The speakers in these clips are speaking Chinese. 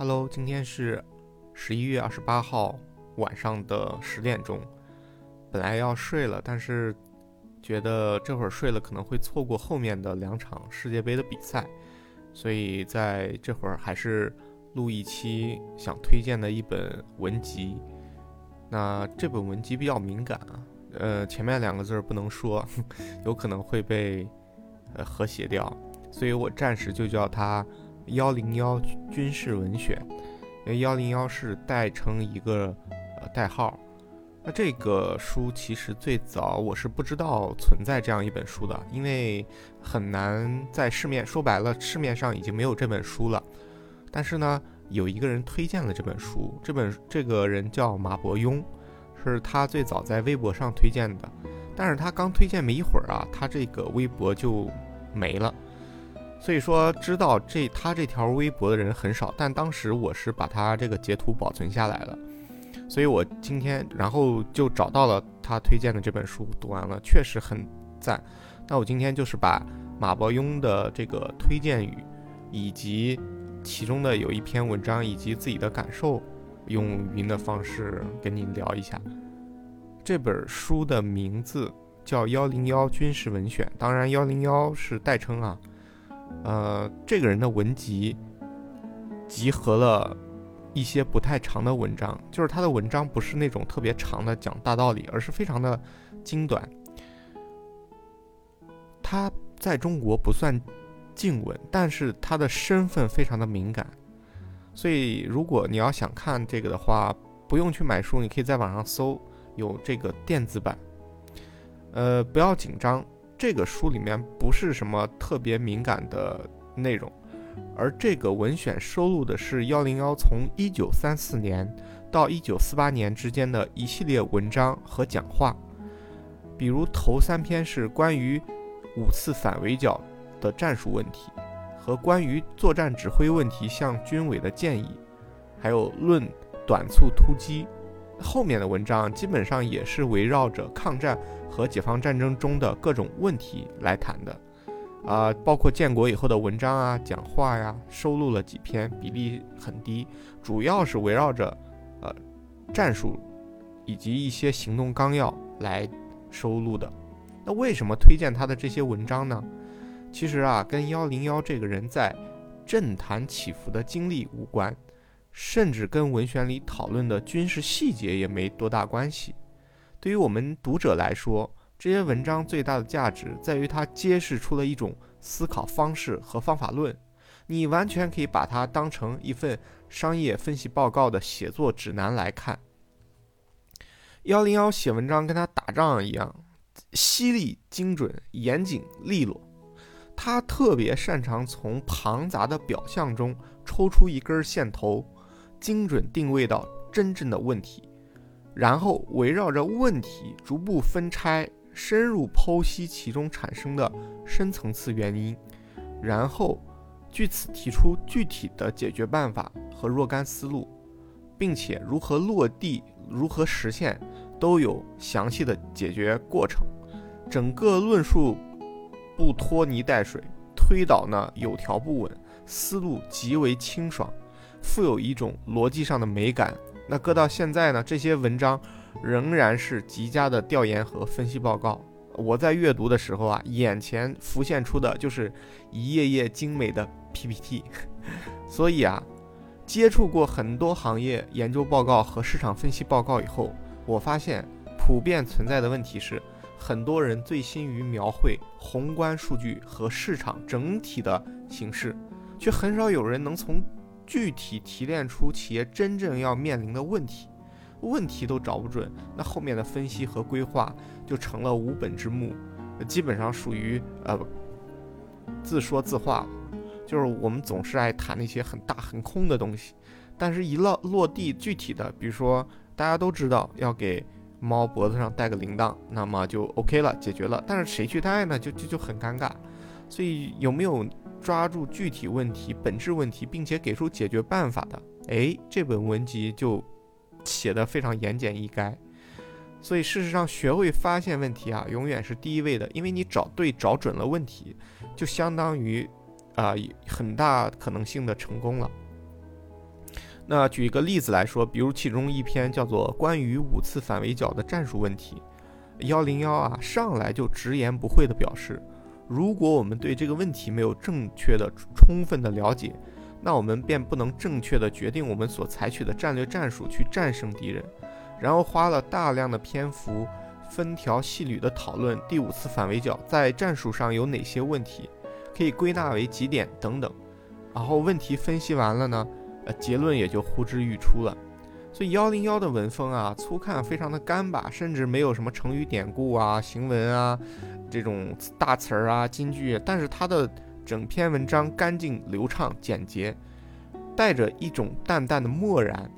Hello，今天是十一月二十八号晚上的十点钟。本来要睡了，但是觉得这会儿睡了可能会错过后面的两场世界杯的比赛，所以在这会儿还是录一期想推荐的一本文集。那这本文集比较敏感啊，呃，前面两个字儿不能说，有可能会被呃和谐掉，所以我暂时就叫它。幺零幺军事文选，因为幺零幺是代称一个呃代号。那这个书其实最早我是不知道存在这样一本书的，因为很难在市面，说白了市面上已经没有这本书了。但是呢，有一个人推荐了这本书，这本这个人叫马伯庸，是他最早在微博上推荐的。但是他刚推荐没一会儿啊，他这个微博就没了。所以说，知道这他这条微博的人很少，但当时我是把他这个截图保存下来了，所以我今天然后就找到了他推荐的这本书，读完了确实很赞。那我今天就是把马伯庸的这个推荐语，以及其中的有一篇文章以及自己的感受，用语音的方式跟您聊一下。这本书的名字叫《幺零幺军事文选》，当然幺零幺是代称啊。呃，这个人的文集集合了一些不太长的文章，就是他的文章不是那种特别长的讲大道理，而是非常的精短。他在中国不算静文，但是他的身份非常的敏感，所以如果你要想看这个的话，不用去买书，你可以在网上搜，有这个电子版。呃，不要紧张。这个书里面不是什么特别敏感的内容，而这个文选收录的是幺零幺从一九三四年到一九四八年之间的一系列文章和讲话，比如头三篇是关于五次反围剿的战术问题和关于作战指挥问题向军委的建议，还有论短促突击。后面的文章基本上也是围绕着抗战和解放战争中的各种问题来谈的，啊，包括建国以后的文章啊、讲话呀，收录了几篇，比例很低，主要是围绕着呃战术以及一些行动纲要来收录的。那为什么推荐他的这些文章呢？其实啊，跟幺零幺这个人在政坛起伏的经历无关。甚至跟文选里讨论的军事细节也没多大关系。对于我们读者来说，这些文章最大的价值在于它揭示出了一种思考方式和方法论。你完全可以把它当成一份商业分析报告的写作指南来看。幺零幺写文章跟他打仗一样，犀利、精准、严谨、利落。他特别擅长从庞杂的表象中抽出一根线头。精准定位到真正的问题，然后围绕着问题逐步分拆，深入剖析其中产生的深层次原因，然后据此提出具体的解决办法和若干思路，并且如何落地、如何实现都有详细的解决过程。整个论述不拖泥带水，推导呢有条不紊，思路极为清爽。富有一种逻辑上的美感。那搁到现在呢？这些文章仍然是极佳的调研和分析报告。我在阅读的时候啊，眼前浮现出的就是一页页精美的 PPT。所以啊，接触过很多行业研究报告和市场分析报告以后，我发现普遍存在的问题是，很多人醉心于描绘宏观数据和市场整体的形势，却很少有人能从。具体提炼出企业真正要面临的问题，问题都找不准，那后面的分析和规划就成了无本之木，基本上属于呃自说自话。就是我们总是爱谈那些很大很空的东西，但是一落落地具体的，比如说大家都知道要给猫脖子上戴个铃铛，那么就 OK 了，解决了。但是谁去戴呢？就就就很尴尬。所以有没有？抓住具体问题、本质问题，并且给出解决办法的，哎，这本文集就写的非常言简意赅。所以事实上，学会发现问题啊，永远是第一位的，因为你找对、找准了问题，就相当于啊很大可能性的成功了。那举一个例子来说，比如其中一篇叫做《关于五次反围剿的战术问题》，幺零幺啊上来就直言不讳地表示，如果我们对这个问题没有正确的、充分的了解，那我们便不能正确的决定我们所采取的战略战术去战胜敌人。然后花了大量的篇幅，分条细缕地讨论第五次反围剿在战术上有哪些问题，可以归纳为几点等等。然后问题分析完了呢？呃结论也就呼之欲出了，所以幺零幺的文风啊，粗看非常的干巴，甚至没有什么成语典故啊、行文啊这种大词儿啊、金句，但是它的整篇文章干净流畅、简洁，带着一种淡淡的漠然，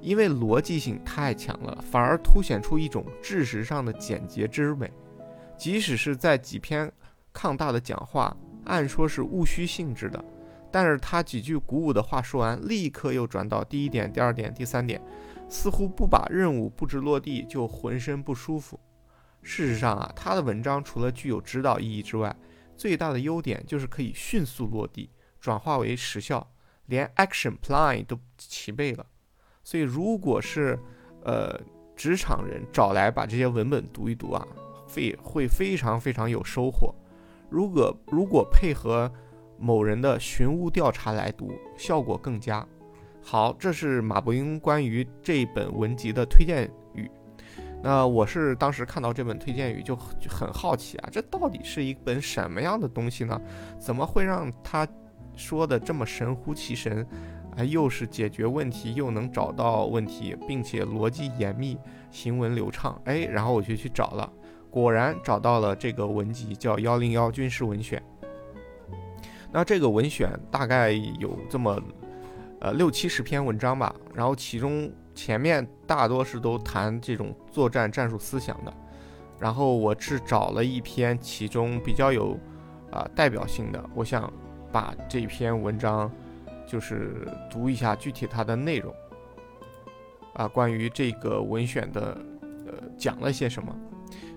因为逻辑性太强了，反而凸显出一种知识上的简洁之美。即使是在几篇抗大的讲话，按说是务虚性质的。但是他几句鼓舞的话说完，立刻又转到第一点、第二点、第三点，似乎不把任务布置落地就浑身不舒服。事实上啊，他的文章除了具有指导意义之外，最大的优点就是可以迅速落地，转化为实效，连 action plan 都齐备了。所以，如果是呃职场人找来把这些文本读一读啊，会会非常非常有收获。如果如果配合。某人的寻物调查来读，效果更佳。好，这是马伯庸关于这本文集的推荐语。那我是当时看到这本推荐语就很好奇啊，这到底是一本什么样的东西呢？怎么会让他说的这么神乎其神？啊，又是解决问题，又能找到问题，并且逻辑严密，行文流畅。哎，然后我就去找了，果然找到了这个文集，叫《幺零幺军事文选》。那这个文选大概有这么，呃六七十篇文章吧，然后其中前面大多是都谈这种作战战术思想的，然后我是找了一篇其中比较有啊代表性的，我想把这篇文章就是读一下具体它的内容，啊关于这个文选的呃讲了些什么，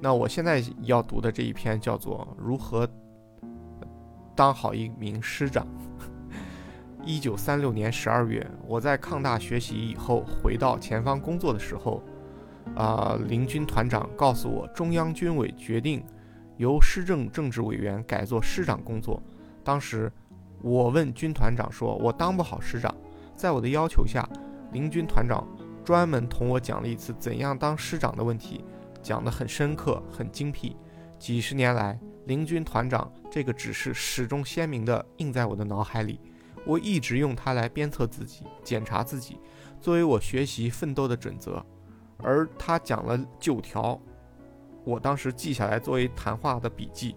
那我现在要读的这一篇叫做如何。当好一名师长。一九三六年十二月，我在抗大学习以后回到前方工作的时候，啊，林军团长告诉我，中央军委决定由师政政治委员改做师长工作。当时我问军团长说：“我当不好师长。”在我的要求下，林军团长专门同我讲了一次怎样当师长的问题，讲得很深刻、很精辟。几十年来，林军团长这个指示始终鲜明地印在我的脑海里，我一直用它来鞭策自己、检查自己，作为我学习奋斗的准则。而他讲了九条，我当时记下来作为谈话的笔记。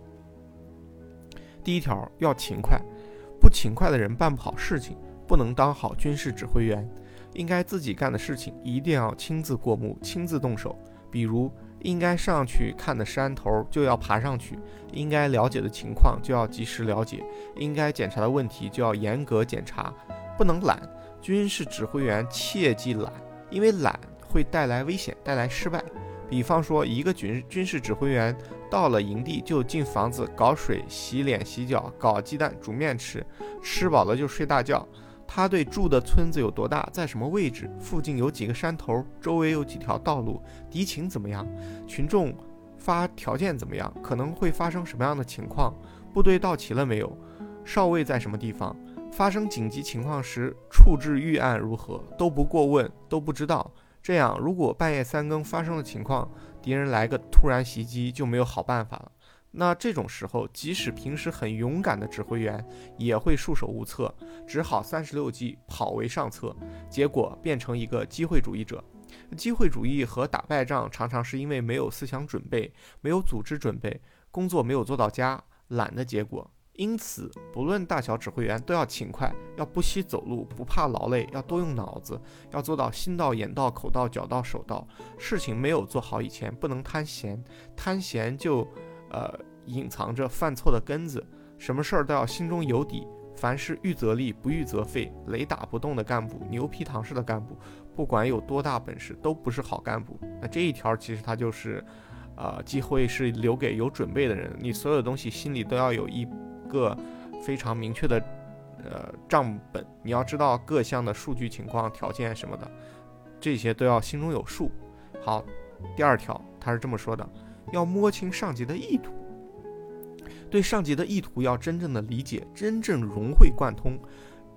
第一条要勤快，不勤快的人办不好事情，不能当好军事指挥员。应该自己干的事情一定要亲自过目、亲自动手，比如。应该上去看的山头就要爬上去，应该了解的情况就要及时了解，应该检查的问题就要严格检查，不能懒。军事指挥员切忌懒，因为懒会带来危险，带来失败。比方说，一个军军事指挥员到了营地就进房子搞水、洗脸、洗脚、搞鸡蛋、煮面吃，吃饱了就睡大觉。他对住的村子有多大，在什么位置，附近有几个山头，周围有几条道路，敌情怎么样，群众发条件怎么样，可能会发生什么样的情况，部队到齐了没有，哨位在什么地方，发生紧急情况时处置预案如何，都不过问，都不知道。这样，如果半夜三更发生的情况，敌人来个突然袭击，就没有好办法了。那这种时候，即使平时很勇敢的指挥员也会束手无策，只好三十六计，跑为上策，结果变成一个机会主义者。机会主义和打败仗常常是因为没有思想准备、没有组织准备、工作没有做到家、懒的结果。因此，不论大小指挥员都要勤快，要不惜走路，不怕劳累，要多用脑子，要做到心到、眼到、口到、脚到、手到。事情没有做好以前，不能贪闲，贪闲就。呃，隐藏着犯错的根子，什么事儿都要心中有底。凡是预则立，不预则废，雷打不动的干部，牛皮糖式的干部，不管有多大本事，都不是好干部。那这一条其实它就是，呃，机会是留给有准备的人。你所有东西心里都要有一个非常明确的呃账本，你要知道各项的数据情况、条件什么的，这些都要心中有数。好，第二条他是这么说的：要摸清上级的意图，对上级的意图要真正的理解，真正融会贯通，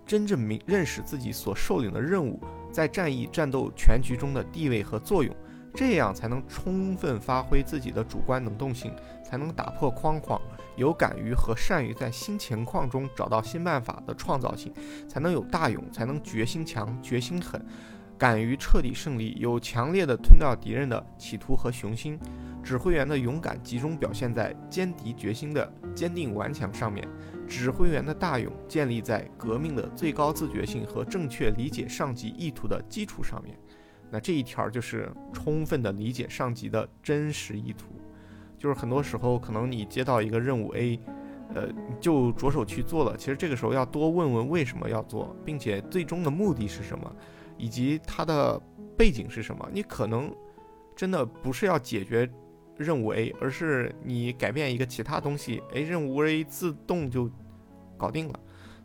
真正明认识自己所受领的任务在战役战斗全局中的地位和作用。这样才能充分发挥自己的主观能动性，才能打破框框，有敢于和善于在新情况中找到新办法的创造性，才能有大勇，才能决心强、决心狠，敢于彻底胜利，有强烈的吞掉敌人的企图和雄心。指挥员的勇敢集中表现在歼敌决心的坚定顽强上面，指挥员的大勇建立在革命的最高自觉性和正确理解上级意图的基础上面。那这一条就是充分的理解上级的真实意图，就是很多时候可能你接到一个任务 A，呃，就着手去做了。其实这个时候要多问问为什么要做，并且最终的目的是什么，以及它的背景是什么。你可能真的不是要解决任务 A，而是你改变一个其他东西，哎，任务 A 自动就搞定了。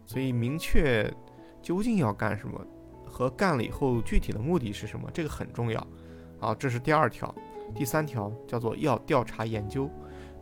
所以明确究竟要干什么。和干了以后具体的目的是什么？这个很重要。好，这是第二条。第三条叫做要调查研究，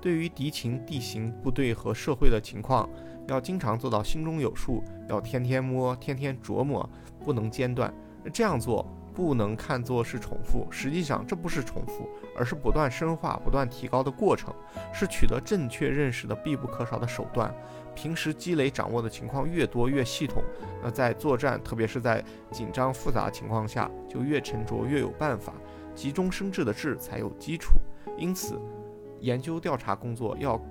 对于敌情、地形、部队和社会的情况，要经常做到心中有数，要天天摸、天天琢磨，不能间断。这样做。不能看作是重复，实际上这不是重复，而是不断深化、不断提高的过程，是取得正确认识的必不可少的手段。平时积累掌握的情况越多越系统，那在作战，特别是在紧张复杂情况下，就越沉着越有办法。急中生智的智才有基础。因此，研究调查工作要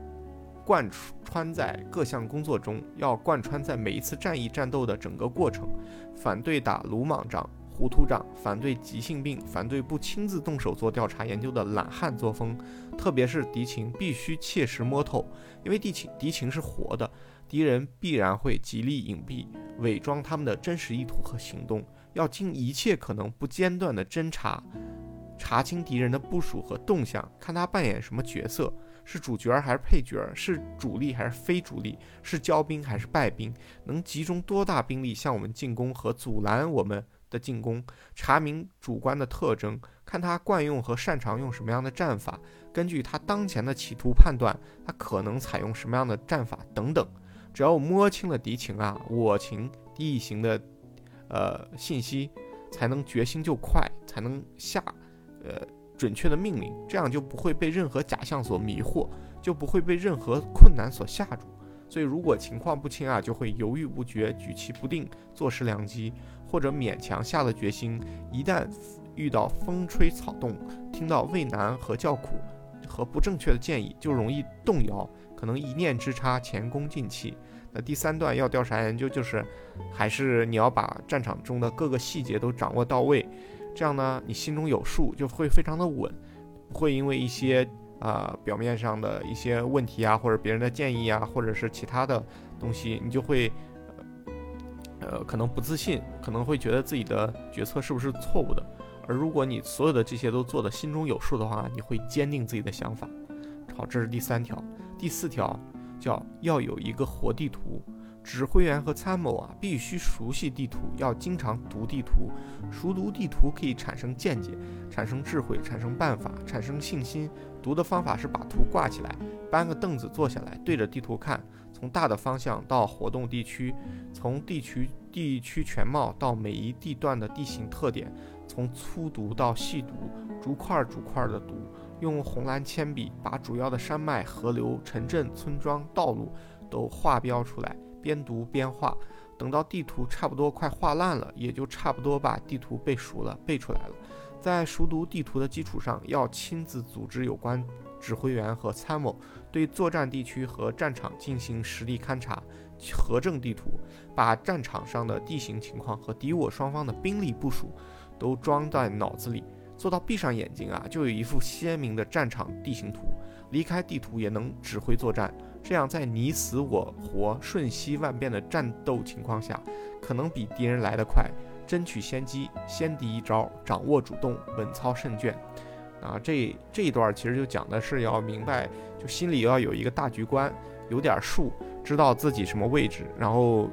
贯穿在各项工作中，要贯穿在每一次战役战斗的整个过程。反对打鲁莽仗。糊涂账，反对急性病，反对不亲自动手做调查研究的懒汉作风，特别是敌情必须切实摸透，因为敌情敌情是活的，敌人必然会极力隐蔽、伪装他们的真实意图和行动，要尽一切可能不间断的侦查，查清敌人的部署和动向，看他扮演什么角色，是主角还是配角，是主力还是非主力，是骄兵还是败兵，能集中多大兵力向我们进攻和阻拦我们。的进攻，查明主观的特征，看他惯用和擅长用什么样的战法，根据他当前的企图判断他可能采用什么样的战法等等。只要摸清了敌情啊、我情、地形的呃信息，才能决心就快，才能下呃准确的命令，这样就不会被任何假象所迷惑，就不会被任何困难所吓住。所以如果情况不清啊，就会犹豫不决、举棋不定、坐失良机。或者勉强下了决心，一旦遇到风吹草动，听到畏难和叫苦和不正确的建议，就容易动摇，可能一念之差，前功尽弃。那第三段要调查研究，就是还是你要把战场中的各个细节都掌握到位，这样呢，你心中有数，就会非常的稳，不会因为一些啊表面上的一些问题啊，或者别人的建议啊，或者是其他的东西，你就会。呃，可能不自信，可能会觉得自己的决策是不是错误的。而如果你所有的这些都做的心中有数的话，你会坚定自己的想法。好，这是第三条。第四条叫要有一个活地图。指挥员和参谋啊，必须熟悉地图，要经常读地图。熟读地图可以产生见解，产生智慧，产生办法，产生信心。读的方法是把图挂起来，搬个凳子坐下来，对着地图看。从大的方向到活动地区，从地区地区全貌到每一地段的地形特点，从粗读到细读，逐块逐块的读，用红蓝铅笔把主要的山脉、河流、城镇、村庄、道路都画标出来，边读边画。等到地图差不多快画烂了，也就差不多把地图背熟了，背出来了。在熟读地图的基础上，要亲自组织有关。指挥员和参谋对作战地区和战场进行实地勘察，核正地图，把战场上的地形情况和敌我双方的兵力部署都装在脑子里，做到闭上眼睛啊，就有一幅鲜明的战场地形图，离开地图也能指挥作战。这样在你死我活、瞬息万变的战斗情况下，可能比敌人来得快，争取先机，先敌一招，掌握主动，稳操胜券。啊，这这一段其实就讲的是要明白，就心里要有一个大局观，有点数，知道自己什么位置，然后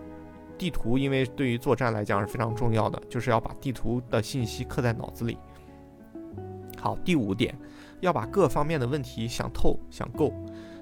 地图，因为对于作战来讲是非常重要的，就是要把地图的信息刻在脑子里。好，第五点，要把各方面的问题想透想够。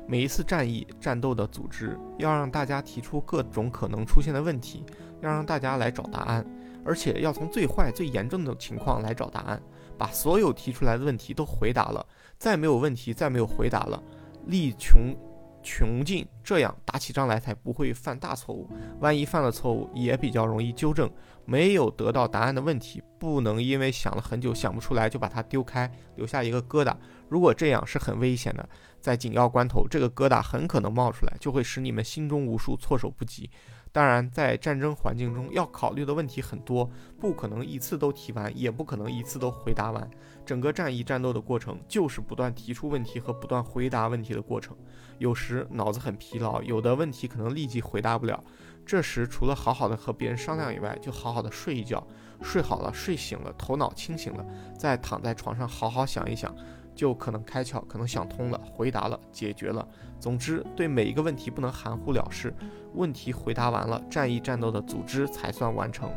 每一次战役战斗的组织，要让大家提出各种可能出现的问题，要让大家来找答案，而且要从最坏、最严重的情况来找答案，把所有提出来的问题都回答了，再没有问题，再没有回答了，力穷。穷尽，这样打起仗来才不会犯大错误。万一犯了错误，也比较容易纠正。没有得到答案的问题，不能因为想了很久想不出来就把它丢开，留下一个疙瘩。如果这样是很危险的，在紧要关头，这个疙瘩很可能冒出来，就会使你们心中无数，措手不及。当然，在战争环境中，要考虑的问题很多，不可能一次都提完，也不可能一次都回答完。整个战役战斗的过程，就是不断提出问题和不断回答问题的过程。有时脑子很疲劳，有的问题可能立即回答不了。这时，除了好好的和别人商量以外，就好好的睡一觉。睡好了，睡醒了，头脑清醒了，再躺在床上好好想一想。就可能开窍，可能想通了，回答了，解决了。总之，对每一个问题不能含糊了事。问题回答完了，战役战斗的组织才算完成。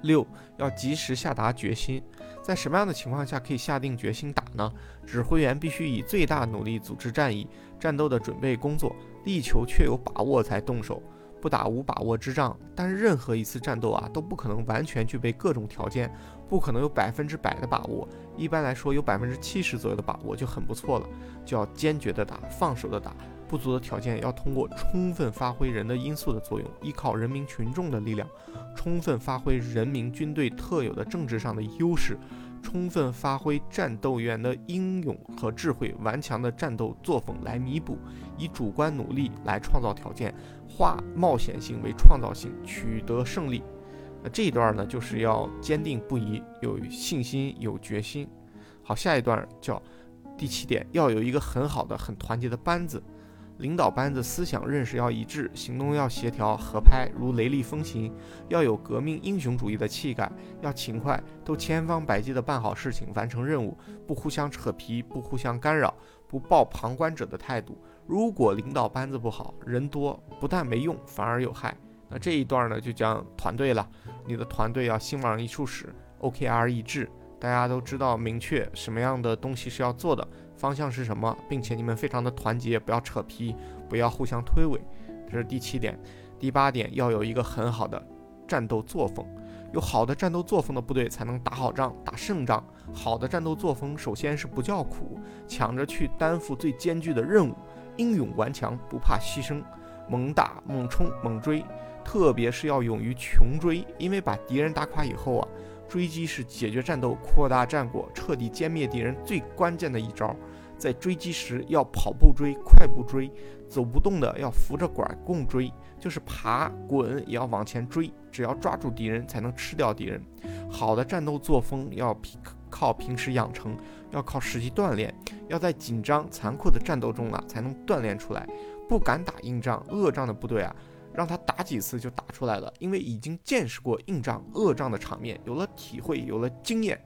六，要及时下达决心。在什么样的情况下可以下定决心打呢？指挥员必须以最大努力组织战役战斗的准备工作，力求确有把握才动手。不打无把握之仗，但是任何一次战斗啊，都不可能完全具备各种条件，不可能有百分之百的把握。一般来说，有百分之七十左右的把握就很不错了。就要坚决的打，放手的打。不足的条件要通过充分发挥人的因素的作用，依靠人民群众的力量，充分发挥人民军队特有的政治上的优势。充分发挥战斗员的英勇和智慧，顽强的战斗作风来弥补，以主观努力来创造条件，化冒险性为创造性，取得胜利。那这一段呢，就是要坚定不移，有信心，有决心。好，下一段叫第七点，要有一个很好的、很团结的班子。领导班子思想认识要一致，行动要协调合拍，如雷厉风行；要有革命英雄主义的气概，要勤快，都千方百计地办好事情，完成任务，不互相扯皮，不互相干扰，不抱旁观者的态度。如果领导班子不好，人多不但没用，反而有害。那这一段呢，就讲团队了。你的团队要心往一处使，OKR 一致，大家都知道明确什么样的东西是要做的。方向是什么，并且你们非常的团结，不要扯皮，不要互相推诿，这是第七点。第八点，要有一个很好的战斗作风，有好的战斗作风的部队才能打好仗、打胜仗。好的战斗作风，首先是不叫苦，抢着去担负最艰巨的任务，英勇顽强，不怕牺牲，猛打猛冲猛追，特别是要勇于穷追，因为把敌人打垮以后啊。追击是解决战斗、扩大战果、彻底歼灭敌人最关键的一招。在追击时要跑步追、快步追，走不动的要扶着管共追，就是爬滚也要往前追。只要抓住敌人，才能吃掉敌人。好的战斗作风要平靠平时养成，要靠实际锻炼，要在紧张残酷的战斗中啊才能锻炼出来。不敢打硬仗、恶仗的部队啊。让他打几次就打出来了，因为已经见识过硬仗、恶仗的场面，有了体会，有了经验，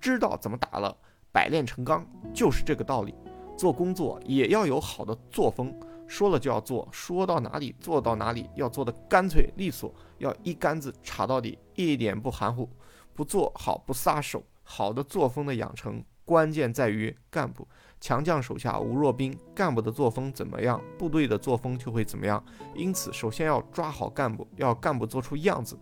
知道怎么打了，百炼成钢，就是这个道理。做工作也要有好的作风，说了就要做，说到哪里做到哪里，要做的干脆利索，要一竿子插到底，一点不含糊，不做好不撒手。好的作风的养成，关键在于干部。强将手下无弱兵，干部的作风怎么样，部队的作风就会怎么样。因此，首先要抓好干部，要干部做出样子，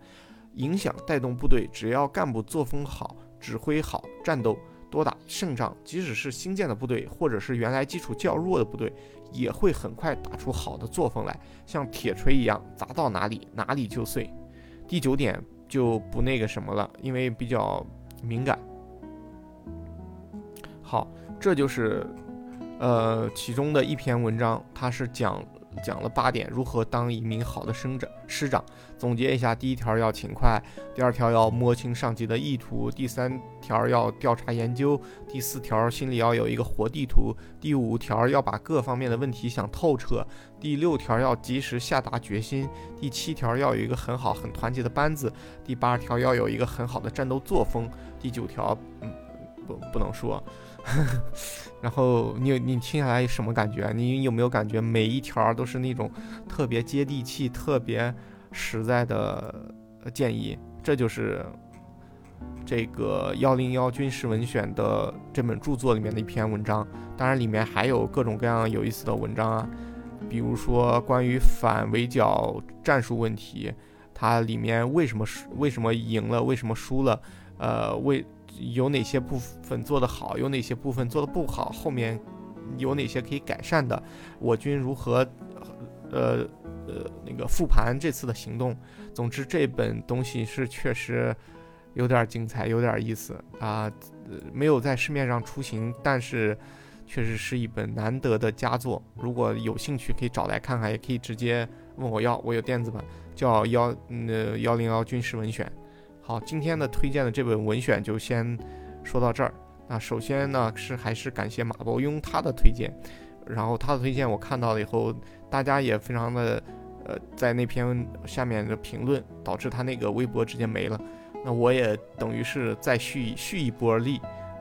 影响带动部队。只要干部作风好，指挥好战斗，多打胜仗。即使是新建的部队，或者是原来基础较弱的部队，也会很快打出好的作风来，像铁锤一样砸到哪里哪里就碎。第九点就不那个什么了，因为比较敏感。好。这就是，呃，其中的一篇文章，它是讲讲了八点如何当一名好的生长。师长总结一下：第一条要勤快，第二条要摸清上级的意图，第三条要调查研究，第四条心里要有一个活地图，第五条要把各方面的问题想透彻，第六条要及时下达决心，第七条要有一个很好很团结的班子，第八条要有一个很好的战斗作风，第九条，嗯，不不能说。然后你你听下来什么感觉？你有没有感觉每一条都是那种特别接地气、特别实在的建议。这就是这个幺零幺军事文选的这本著作里面的一篇文章。当然，里面还有各种各样有意思的文章啊，比如说关于反围剿战术问题，它里面为什么输，为什么赢了，为什么输了，呃，为有哪些部分做得好，有哪些部分做得不好，后面有哪些可以改善的，我军如何，呃呃那个复盘这次的行动。总之，这本东西是确实有点精彩，有点意思啊，没有在市面上出行，但是确实是一本难得的佳作。如果有兴趣，可以找来看看，也可以直接问我要，我有电子版，叫幺呃幺零幺军事文选。好，今天的推荐的这本文选就先说到这儿。那首先呢，是还是感谢马伯庸他的推荐，然后他的推荐我看到了以后，大家也非常的。呃，在那篇下面的评论导致他那个微博直接没了，那我也等于是再续续一波力，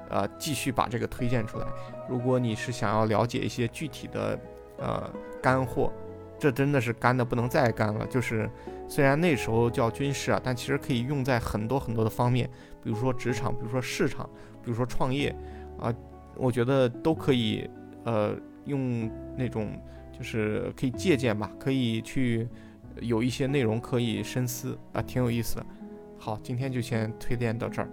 呃，继续把这个推荐出来。如果你是想要了解一些具体的呃干货，这真的是干的不能再干了。就是虽然那时候叫军事啊，但其实可以用在很多很多的方面，比如说职场，比如说市场，比如说创业啊，我觉得都可以呃用那种。就是可以借鉴吧，可以去有一些内容可以深思啊，挺有意思的。好，今天就先推荐到这儿。